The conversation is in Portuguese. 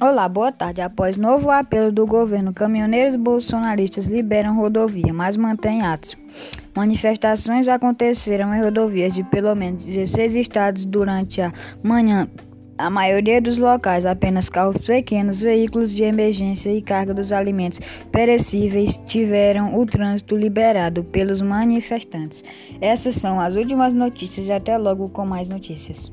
Olá, boa tarde. Após novo apelo do governo, caminhoneiros bolsonaristas liberam rodovia, mas mantêm atos. Manifestações aconteceram em rodovias de pelo menos 16 estados durante a manhã. A maioria dos locais, apenas carros pequenos, veículos de emergência e carga dos alimentos perecíveis tiveram o trânsito liberado pelos manifestantes. Essas são as últimas notícias e até logo com mais notícias.